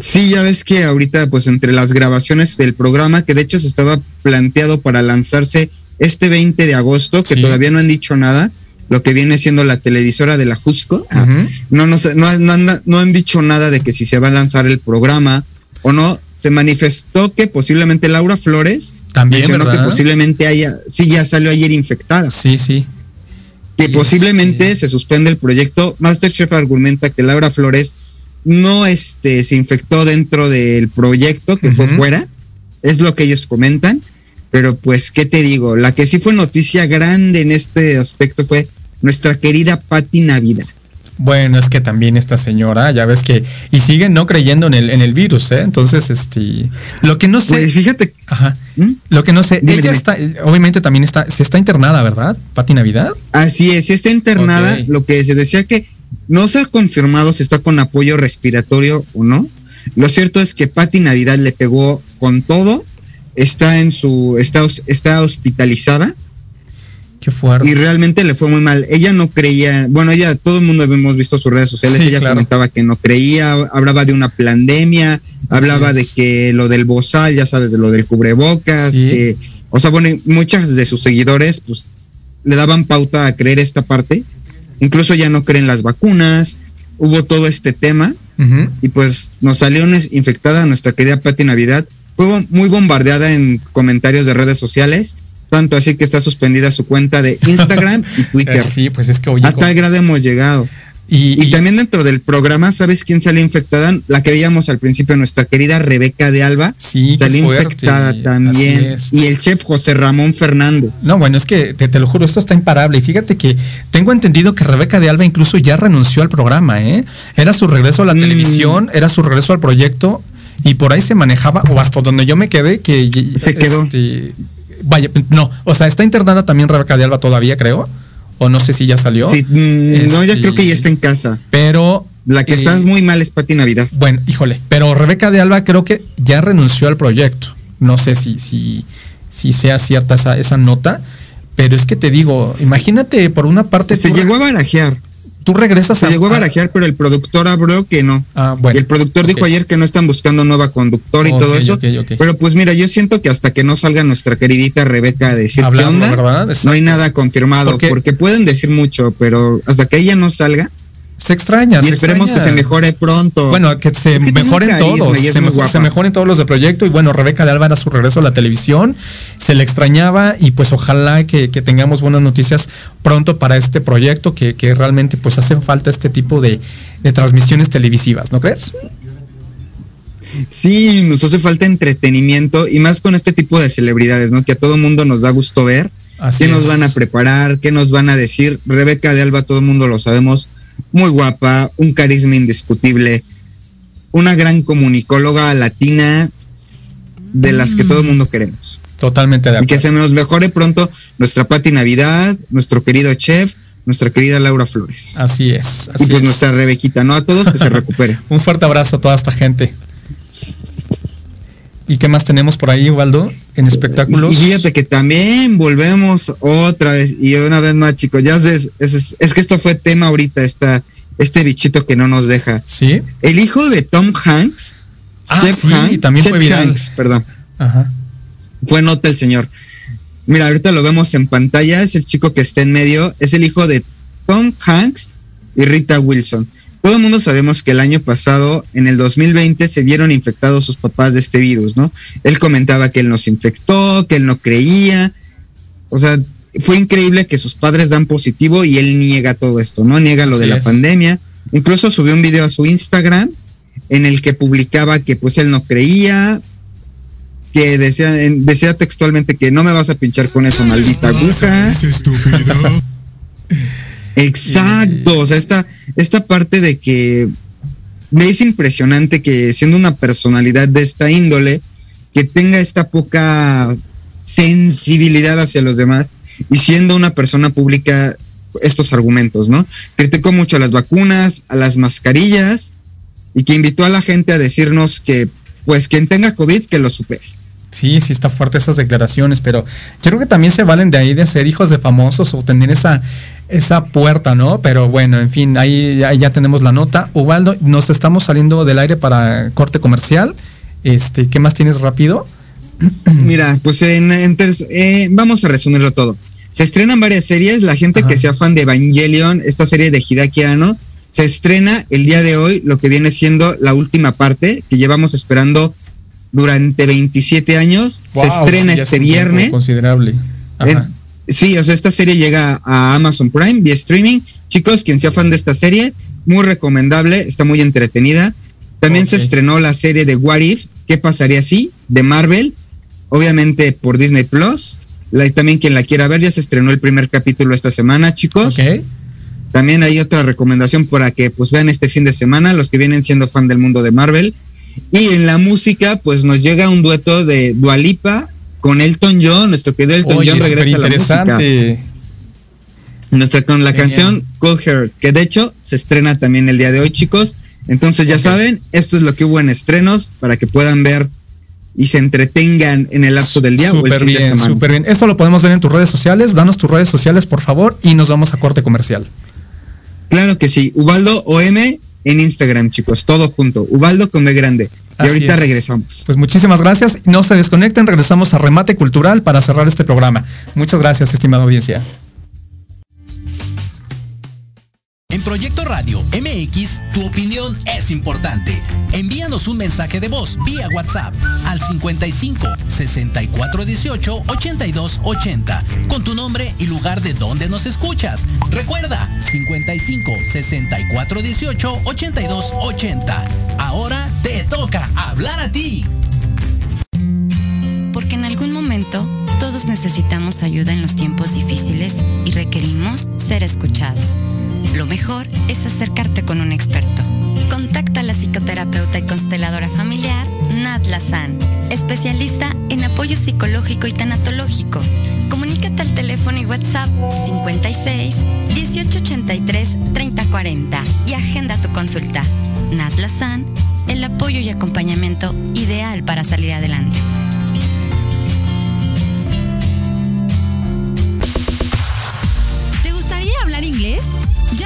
Sí, ya ves que ahorita pues entre las grabaciones del programa, que de hecho se estaba planteado para lanzarse este 20 de agosto, que Sí. todavía no han dicho nada, lo que viene siendo la televisora de la Jusco, ah, no, no, no, no han, no han dicho nada de que si se va a lanzar el programa o no. Se manifestó que posiblemente Laura Flores También, mencionó que posiblemente haya, sí, ya salió ayer infectada. Sí, sí. que Y posiblemente este- se suspende el proyecto. Masterchef argumenta que Laura Flores no este, se infectó dentro del proyecto, que fue fuera. Es lo que ellos comentan. Pero pues, ¿qué te digo? La que sí fue noticia grande en este aspecto fue nuestra querida Patti Navidad. Bueno, es que también esta señora, ya ves que, y sigue no creyendo en el, en el virus, ¿eh? Entonces, este, lo que no sé, Pues fíjate, ajá, ¿Mm? lo que no sé, Dime, ella dime. está, obviamente también está, se está internada, ¿verdad? Pati Navidad. Así es, está internada. Lo que se decía que no se ha confirmado si está con apoyo respiratorio o no. Lo cierto es que Patti Navidad le pegó con todo. Está en su, está, está hospitalizada Qué fuerte. y realmente le fue muy mal. Ella no creía, bueno, ella, todo el mundo hemos visto sus redes sociales. Sí, ella claro. comentaba que no creía, hablaba de una pandemia, hablaba de que lo del bozal, ya sabes, de lo del cubrebocas, Sí. que, o sea, bueno, muchas de sus seguidores, pues, le daban pauta a creer esta parte. Incluso ya no creen las vacunas. Hubo todo este tema y pues nos salió infectada nuestra querida Patti Navidad. Fue muy bombardeada en comentarios de redes sociales, tanto así que está suspendida su cuenta de Instagram y Twitter. Eh, Sí, pues es que oye, A tal grado hemos llegado. y, Y y- también dentro del programa, ¿sabes quién salió infectada? La que veíamos al principio, nuestra querida Rebeca de Alba. sí, salió fuerte, infectada también. Y el chef José Ramón Fernández. No, bueno, es que te, te lo juro, esto está imparable. Y fíjate que tengo entendido que Rebeca de Alba incluso ya renunció al programa, ¿eh? Era su regreso a la Mm. televisión, era su regreso al proyecto, y por ahí se manejaba, o hasta donde yo me quedé, que Se quedó. este, vaya, no, o sea, está internada también Rebeca de Alba todavía, creo. O no sé si ya salió. Sí, mm, no, ya Este, creo que ya está en casa. Pero. La que eh, está muy mal es Pati Navidad. Bueno, híjole, pero Rebeca de Alba creo que ya renunció al proyecto. No sé si, si, si sea cierta esa, esa nota, pero es que te digo, imagínate por una parte Se tú, llegó a barajear. Tú regresas Se llegó a barajear, pero el productor habló que no. Ah, bueno. y el productor dijo ayer que no están buscando nueva conductora y todo eso. ok, ok. Pero pues mira, yo siento que hasta que no salga nuestra queridita Rebeca a decir Hablarlo, qué onda, no hay nada confirmado. Porque, pueden decir mucho, pero hasta que ella no salga, Se extraña. y se esperemos extraña. que se mejore pronto. Bueno, que se Es que mejoren todos, se, muy mejo- guapa. se mejoren todos los de proyecto y bueno, Rebeca de Alba era su regreso a la televisión, se le extrañaba y pues ojalá que, que tengamos buenas noticias pronto para este proyecto que, que realmente pues hacen falta este tipo de, de transmisiones televisivas, ¿no crees? Sí, nos hace falta entretenimiento y más con este tipo de celebridades, ¿no? Que a todo mundo nos da gusto ver. Así ¿Qué nos van a preparar? ¿Qué nos van a decir? Rebeca de Alba, todo el mundo lo sabemos, muy guapa, un carisma indiscutible, una gran comunicóloga latina de las que todo el mundo queremos. Totalmente de Y que acuerdo. se nos mejore pronto nuestra Pati Navidad, nuestro querido chef, nuestra querida Laura Flores. Así es. y Así pues es. nuestra Rebequita, ¿no? A todos que se recupere. Un fuerte abrazo a toda esta gente. ¿Y qué más tenemos por ahí, Ubaldo? En espectáculos. Y fíjate que también volvemos otra vez y una vez más, chicos. Ya es, es, es que esto fue tema ahorita, esta, este bichito que no nos deja. Sí. El hijo de Tom Hanks, Ah, Chet sí, Hanks- también Chet fue viral. Hanks, perdón, Ajá. fue nota el señor. Mira, ahorita lo vemos en pantalla, es el chico que está en medio, es el hijo de Tom Hanks y Rita Wilson. Todo el mundo sabemos que el año pasado, en el 2020, se vieron infectados sus papás de este virus, ¿no? Él comentaba que él nos infectó, que él no creía. O sea, fue increíble que sus padres dan positivo y él niega todo esto, ¿no? Niega lo Así de la es. pandemia. Incluso subió un video a su Instagram en el que publicaba que pues él no creía, que decía, en- decía textualmente que no me vas a pinchar con esa maldita aguja. Exacto, o sea, esta, esta parte de que me es impresionante que siendo una personalidad de esta índole, que tenga esta poca sensibilidad hacia los demás y siendo una persona pública estos argumentos, ¿no? Criticó mucho a las vacunas, a las mascarillas y que invitó a la gente a decirnos que pues quien tenga COVID que lo supere. Sí, sí está fuerte esas declaraciones, pero yo creo que también se valen de ahí de ser hijos de famosos o tener esa, esa puerta, ¿no? Pero bueno, en fin, ahí, ahí ya tenemos la nota. Ubaldo, nos estamos saliendo del aire para corte comercial. Este, ¿qué más tienes rápido? Mira, pues en, eh, vamos a resumirlo todo. Se estrenan varias series, la gente Ajá. que sea fan de Evangelion, esta serie de Hideaki Anno, se estrena el día de hoy lo que viene siendo la última parte que llevamos esperando durante 27 años. se estrena sí, ya es este viernes. Considerable. Ajá. Sí, o sea, esta serie llega a Amazon Prime vía streaming. Chicos, quien sea fan de esta serie, muy recomendable, está muy entretenida. También se estrenó la serie de What If, ¿qué pasaría si? De Marvel, obviamente por Disney Plus. también quien la quiera ver, ya se estrenó el primer capítulo esta semana, chicos. También hay otra recomendación para que pues vean este fin de semana, los que vienen siendo fan del mundo de Marvel. Y en la música, pues nos llega un dueto de Dualipa con Elton John, nuestro querido Elton John regresa a la música. Nuestra con la canción Cold Heart, que de hecho se estrena también el día de hoy, chicos. Entonces ya saben, esto es lo que hubo en estrenos para que puedan ver y se entretengan en el lapso del día o el fin bien, de semana. Súper bien. Esto lo podemos ver en tus redes sociales. Danos tus redes sociales, por favor, y nos vamos a corte comercial. Claro que sí. Ubaldo OM en Instagram, chicos. Todo junto. Ubaldo con B grande. Y ahorita regresamos. Pues muchísimas gracias. No se desconecten. Regresamos a Remate Cultural para cerrar este programa. Muchas gracias, estimada audiencia. En Proyecto Radio MX, tu opinión es importante. Envíanos un mensaje de voz vía WhatsApp al 55 64 18 82 80 con tu nombre y lugar de donde nos escuchas. Recuerda 55 64 18 82 80. Ahora te toca hablar a ti. Porque en algún momento todos necesitamos ayuda en los tiempos difíciles y requerimos ser escuchados. Lo mejor es acercarte con un experto. Contacta a la psicoterapeuta y consteladora familiar Nat Lazan, especialista en apoyo psicológico y tanatológico. Comunícate al teléfono y WhatsApp 56 1883 3040 y agenda tu consulta. Nat Lazan, el apoyo y acompañamiento ideal para salir adelante.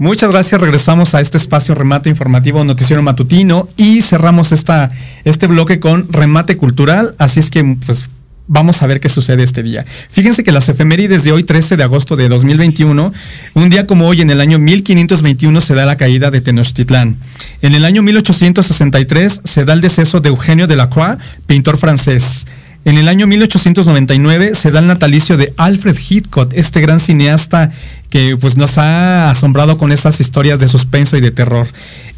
Muchas gracias. Regresamos a este espacio remate informativo noticiero matutino y cerramos esta, este bloque con remate cultural. Así es que pues vamos a ver qué sucede este día. Fíjense que las efemérides de hoy, 13 de agosto de 2021, un día como hoy, en el año 1521, se da la caída de Tenochtitlán. En el año 1863 se da el deceso de Eugenio de Lacroix, pintor francés. En el año 1899 se da el natalicio de Alfred Hitchcock, este gran cineasta que pues, nos ha asombrado con esas historias de suspenso y de terror.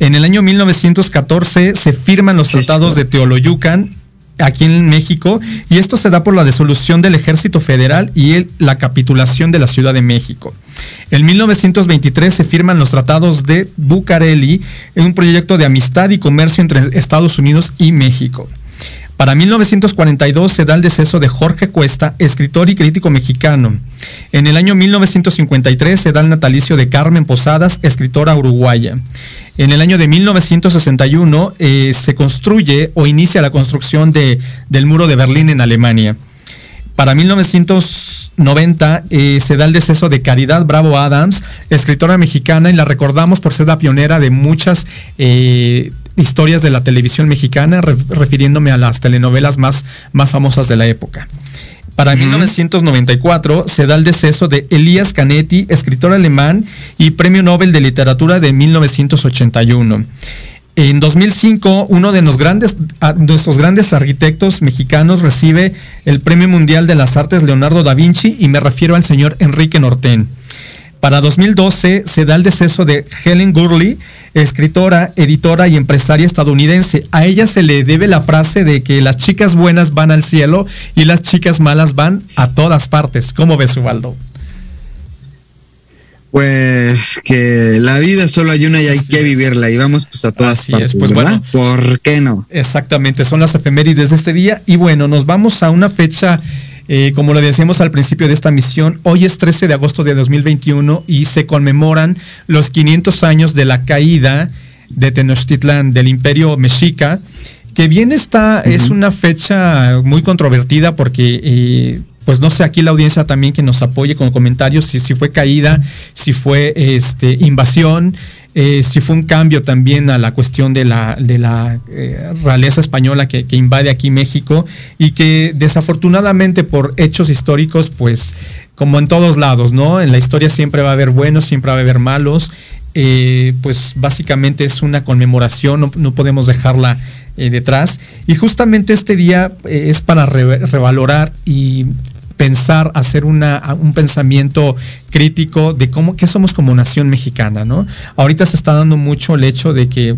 En el año 1914 se firman los tratados de Teoloyucan aquí en México y esto se da por la disolución del ejército federal y la capitulación de la Ciudad de México. En 1923 se firman los tratados de Bucareli en un proyecto de amistad y comercio entre Estados Unidos y México. Para 1942 se da el deceso de Jorge Cuesta, escritor y crítico mexicano. En el año 1953 se da el natalicio de Carmen Posadas, escritora uruguaya. En el año de 1961 eh, se construye o inicia la construcción de, del muro de Berlín en Alemania. Para 1990 eh, se da el deceso de Caridad Bravo Adams, escritora mexicana, y la recordamos por ser la pionera de muchas eh, historias de la televisión mexicana, refiriéndome a las telenovelas más, más famosas de la época. Para 1994 se da el deceso de Elías Canetti, escritor alemán y premio Nobel de Literatura de 1981. En 2005, uno de los grandes, nuestros grandes arquitectos mexicanos recibe el Premio Mundial de las Artes Leonardo da Vinci y me refiero al señor Enrique Norten. Para 2012 se da el deceso de Helen Gurley, escritora, editora y empresaria estadounidense. A ella se le debe la frase de que las chicas buenas van al cielo y las chicas malas van a todas partes. ¿Cómo ves, Ubaldo? Pues que la vida solo hay una y hay que vivirla y vamos pues a todas partes, pues, Bueno, ¿Por qué no? Exactamente, son las efemérides de este día y bueno, nos vamos a una fecha eh, como lo decíamos al principio de esta misión, hoy es 13 de agosto de 2021 y se conmemoran los 500 años de la caída de Tenochtitlan, del imperio mexica, que bien está, es una fecha muy controvertida porque eh, pues no sé, aquí la audiencia también que nos apoye con comentarios si, si fue caída, si fue este, invasión, eh, si fue un cambio también a la cuestión de la, de la eh, realeza española que, invade aquí México y que desafortunadamente por hechos históricos, pues como en todos lados, ¿no? En la historia siempre va a haber buenos, siempre va a haber malos. Eh, pues básicamente es una conmemoración, no, podemos dejarla detrás. Y justamente este día es para revalorar y pensar, hacer una, un pensamiento crítico de cómo, qué somos como nación mexicana, ¿no? Ahorita se está dando mucho el hecho de que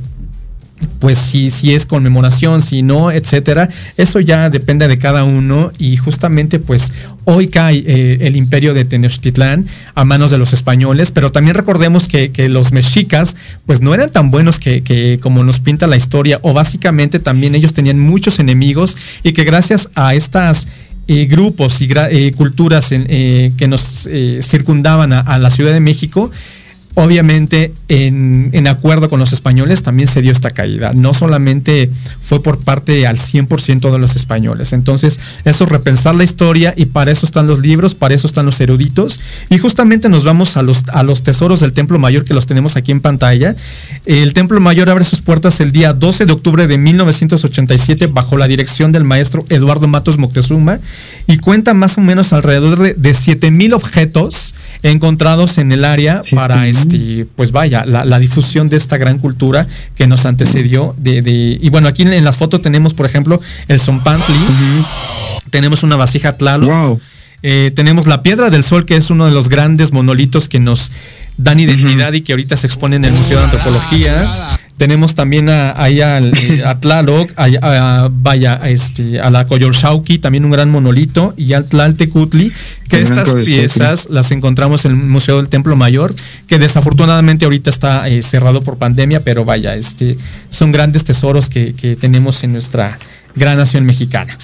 pues si, si es conmemoración, si no, etcétera. Eso ya depende de cada uno y justamente pues hoy cae eh, el imperio de Tenochtitlán a manos de los españoles, pero también recordemos que, los mexicas pues no eran tan buenos que, como nos pinta la historia o básicamente también ellos tenían muchos enemigos y que gracias a estas eh, grupos y eh, culturas eh, que nos circundaban a, la Ciudad de México, obviamente en, acuerdo con los españoles también se dio esta caída. No solamente fue por parte al 100% de los españoles. Entonces, eso es repensar la historia y para eso están los libros, para eso están los eruditos. Y justamente nos vamos a los, a los tesoros del Templo Mayor que los tenemos aquí en pantalla. El Templo Mayor abre sus puertas el día 12 de octubre de 1987 bajo la dirección del maestro Eduardo Matos Moctezuma y cuenta más o menos alrededor de, de 7000 objetos encontrados en el área para este, pues vaya, la, difusión de esta gran cultura que nos antecedió de, y bueno, aquí en, las fotos tenemos, por ejemplo, el Zompantli, tenemos una vasija Tlaloc, eh, tenemos la Piedra del Sol, que es uno de los grandes monolitos que nos dan identidad y que ahorita se expone en el Museo de Antropología. Tenemos también a, ahí al, a Tlaloc, a, vaya, este, a la Coyorshauki, también un gran monolito, y al Tlaltecutli, que estas piezas las encontramos en el Museo del Templo Mayor, que desafortunadamente ahorita está eh, cerrado por pandemia, pero vaya, este, son grandes tesoros que, tenemos en nuestra gran nación mexicana.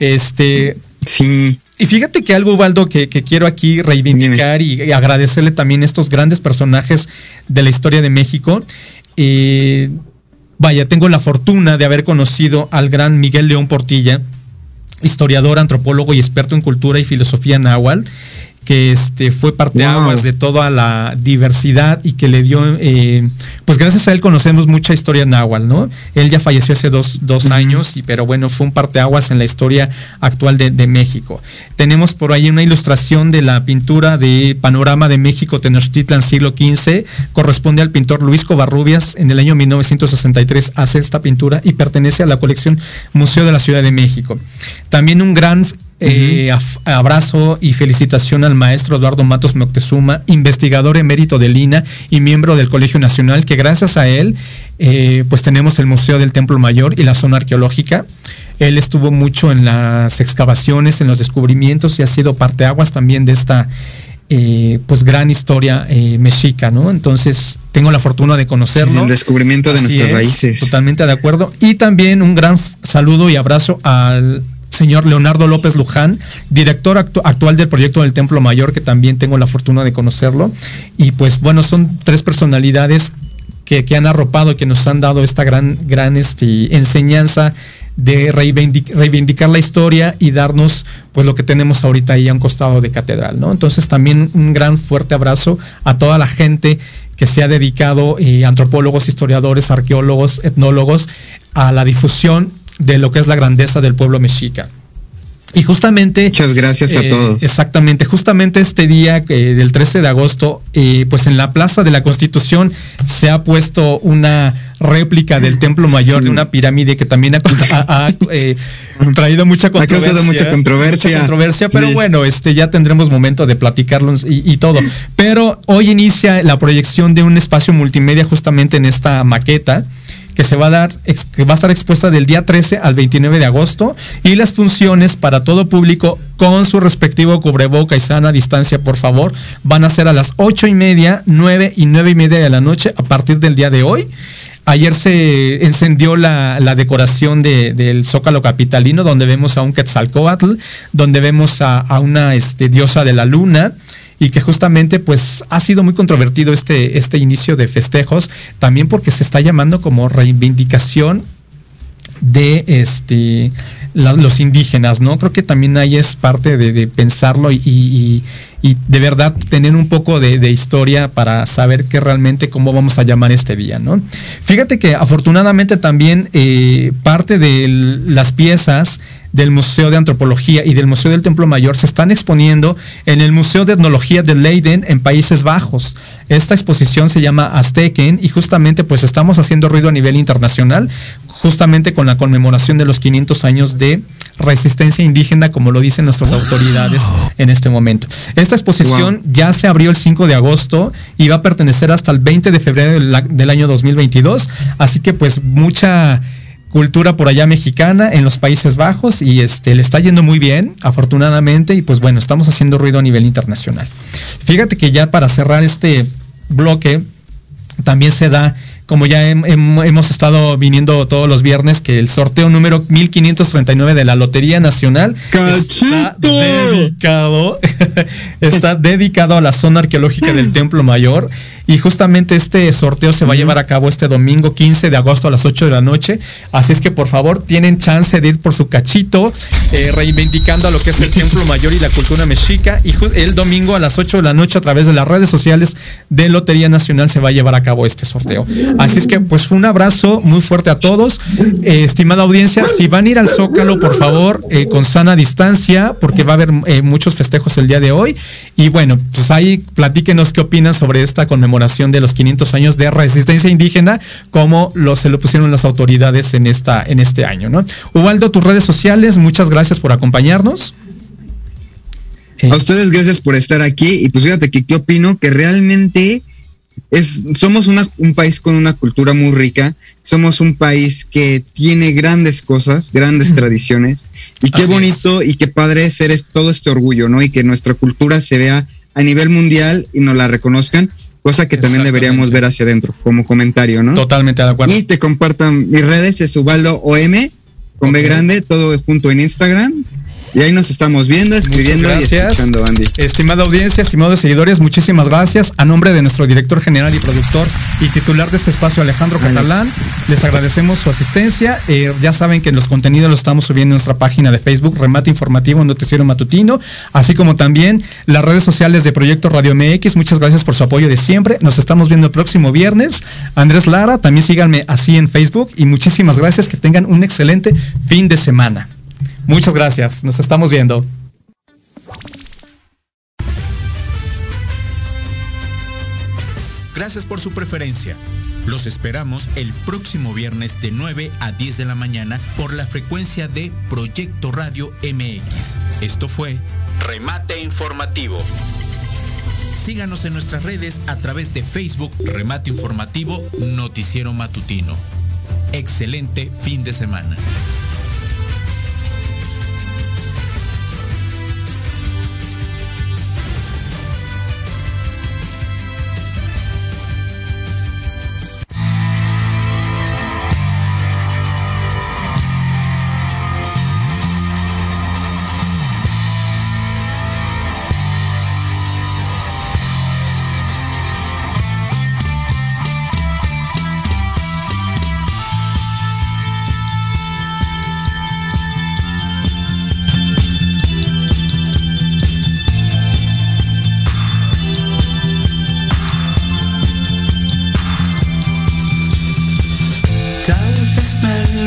Este, sí. Y fíjate que algo, Ubaldo, que, quiero aquí reivindicar y, agradecerle también a estos grandes personajes de la historia de México. Vaya, tengo la fortuna de haber conocido al gran Miguel León Portilla, historiador, antropólogo y experto en cultura y filosofía náhuatl que este, fue parte aguas de toda la diversidad y que le dio, eh, pues gracias a él conocemos mucha historia náhuatl, ¿no? Él ya falleció hace dos, años, y, pero bueno, fue un parteaguas en la historia actual de, México. Tenemos por ahí una ilustración de la pintura de Panorama de México Tenochtitlan siglo XV, corresponde al pintor Luis Covarrubias, en el año 1963 hace esta pintura y pertenece a la colección Museo de la Ciudad de México. También un gran eh, abrazo y felicitación al maestro Eduardo Matos Moctezuma, investigador emérito de Lina y miembro del Colegio Nacional, que gracias a él, eh, pues tenemos el Museo del Templo Mayor y la zona arqueológica. Él estuvo mucho en las excavaciones, en los descubrimientos y ha sido parteaguas también de esta eh, pues gran historia mexica, ¿no? Entonces tengo la fortuna de conocerlo. el descubrimiento de nuestras raíces. Totalmente de acuerdo. Y también un gran saludo y abrazo al señor Leonardo López Luján, director actual del proyecto del Templo Mayor, que también tengo la fortuna de conocerlo. Y pues bueno, son tres personalidades que, han arropado, y que nos han dado esta gran, gran este, enseñanza de reivindicar la historia y darnos pues lo que tenemos ahorita ahí a un costado de catedral, ¿no? Entonces también un gran fuerte abrazo a toda la gente que se ha dedicado eh, antropólogos, historiadores, arqueólogos, etnólogos a la difusión de lo que es la grandeza del pueblo mexica. Y justamente... Muchas gracias a eh, todos. Exactamente, justamente este día eh, del 13 de agosto, eh, pues en la Plaza de la Constitución se ha puesto una réplica del Templo Mayor de una pirámide que también ha, ha- ha, eh, traído mucha Ha controversia. causado mucha controversia. Mucha controversia, pero Sí. bueno, este ya tendremos momento de platicarlo y, y todo. Pero hoy inicia la proyección de un espacio multimedia justamente en esta maqueta que se va a dar, que va a estar expuesta del día 13 al 29 de agosto y las funciones para todo público con su respectivo cubreboca y sana distancia, por favor, van a ser a las ocho y media, 9 y nueve y media de la noche a partir del día de hoy. Ayer se encendió la, la decoración de- del Zócalo Capitalino, donde vemos a un Quetzalcoatl, donde vemos a, a una este, diosa de la luna, y que justamente pues ha sido muy controvertido este, este inicio de festejos, también porque se está llamando como reivindicación de este la- los indígenas, ¿no? Creo que también ahí es parte de, pensarlo y, y- de verdad tener un poco de, historia para saber qué realmente cómo vamos a llamar este día, ¿no? Fíjate que afortunadamente también eh, parte de las piezas del Museo de Antropología y del Museo del Templo Mayor se están exponiendo en el Museo de Etnología de Leiden en Países Bajos. Esta exposición se llama Azteken y justamente pues estamos haciendo ruido a nivel internacional justamente con la conmemoración de los 500 años de resistencia indígena, como lo dicen nuestras autoridades en este momento. Esta exposición ya se abrió el 5 de agosto y va a pertenecer hasta el 20 de febrero del, del año 2022, así que pues mucha cultura por allá mexicana en los Países Bajos y este le está yendo muy bien, afortunadamente, y pues bueno, estamos haciendo ruido a nivel internacional. Fíjate que ya para cerrar este bloque, también se da, como ya hem- hem- hemos estado viniendo todos los viernes, que el sorteo número 1539 de la Lotería Nacional está dedicado, está dedicado a la zona arqueológica del Templo Mayor. Y justamente este sorteo se va a llevar a cabo este domingo 15 de agosto a las 8 de la noche. Así es que por favor tienen chance de ir por su cachito, eh, reivindicando a lo que es el Templo Mayor y la cultura mexica. Y el domingo a las 8 de la noche a través de las redes sociales de Lotería Nacional se va a llevar a cabo este sorteo. Así es que pues fue un abrazo muy fuerte a todos. Eh, estimada audiencia, si van a ir al Zócalo, por favor, eh, con sana distancia, porque va a haber muchos festejos el día de hoy. Y bueno, pues ahí platíquenos qué opinan sobre esta conmemoración de los 500 años de resistencia indígena, como lo, se lo pusieron las autoridades en, esta, en este año. ¿no? Ubaldo, tus redes sociales, muchas gracias por acompañarnos. A ustedes gracias por estar aquí y pues fíjate que qué opino que realmente es somos una- un país con una cultura muy rica, somos un país que tiene grandes cosas, grandes tradiciones y qué Así bonito y qué padre ser es- todo este orgullo, ¿no? Y que nuestra cultura se vea a nivel mundial y nos la reconozcan, cosa que también deberíamos ver hacia adentro como comentario, ¿no? Totalmente de acuerdo. Y te compartan mis redes, es Ubaldo OM, con B grande, todo junto en Instagram. Y ahí nos estamos viendo, escribiendo y escuchando, Andy. Estimada audiencia, estimados seguidores, muchísimas gracias. A nombre de nuestro director general y productor y titular de este espacio, Alejandro Catalán, les agradecemos su asistencia. Eh, ya saben que los contenidos los estamos subiendo en nuestra página de Facebook, Remate Informativo Noticiero Matutino, así como también las redes sociales de Proyecto Radio MX. Muchas gracias por su apoyo de siempre. Nos estamos viendo el próximo viernes. Andrés Lara, también síganme así en Facebook y muchísimas gracias. Que tengan un excelente fin de semana. Muchas gracias. Nos estamos viendo. Gracias por su preferencia. Los esperamos el próximo viernes de 9 a 10 de la mañana por la frecuencia de Proyecto Radio MX. Esto fue Remate Informativo. Síganos en nuestras redes a través de Facebook Remate Informativo Noticiero Matutino. Excelente fin de semana.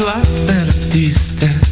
Lo advertiste,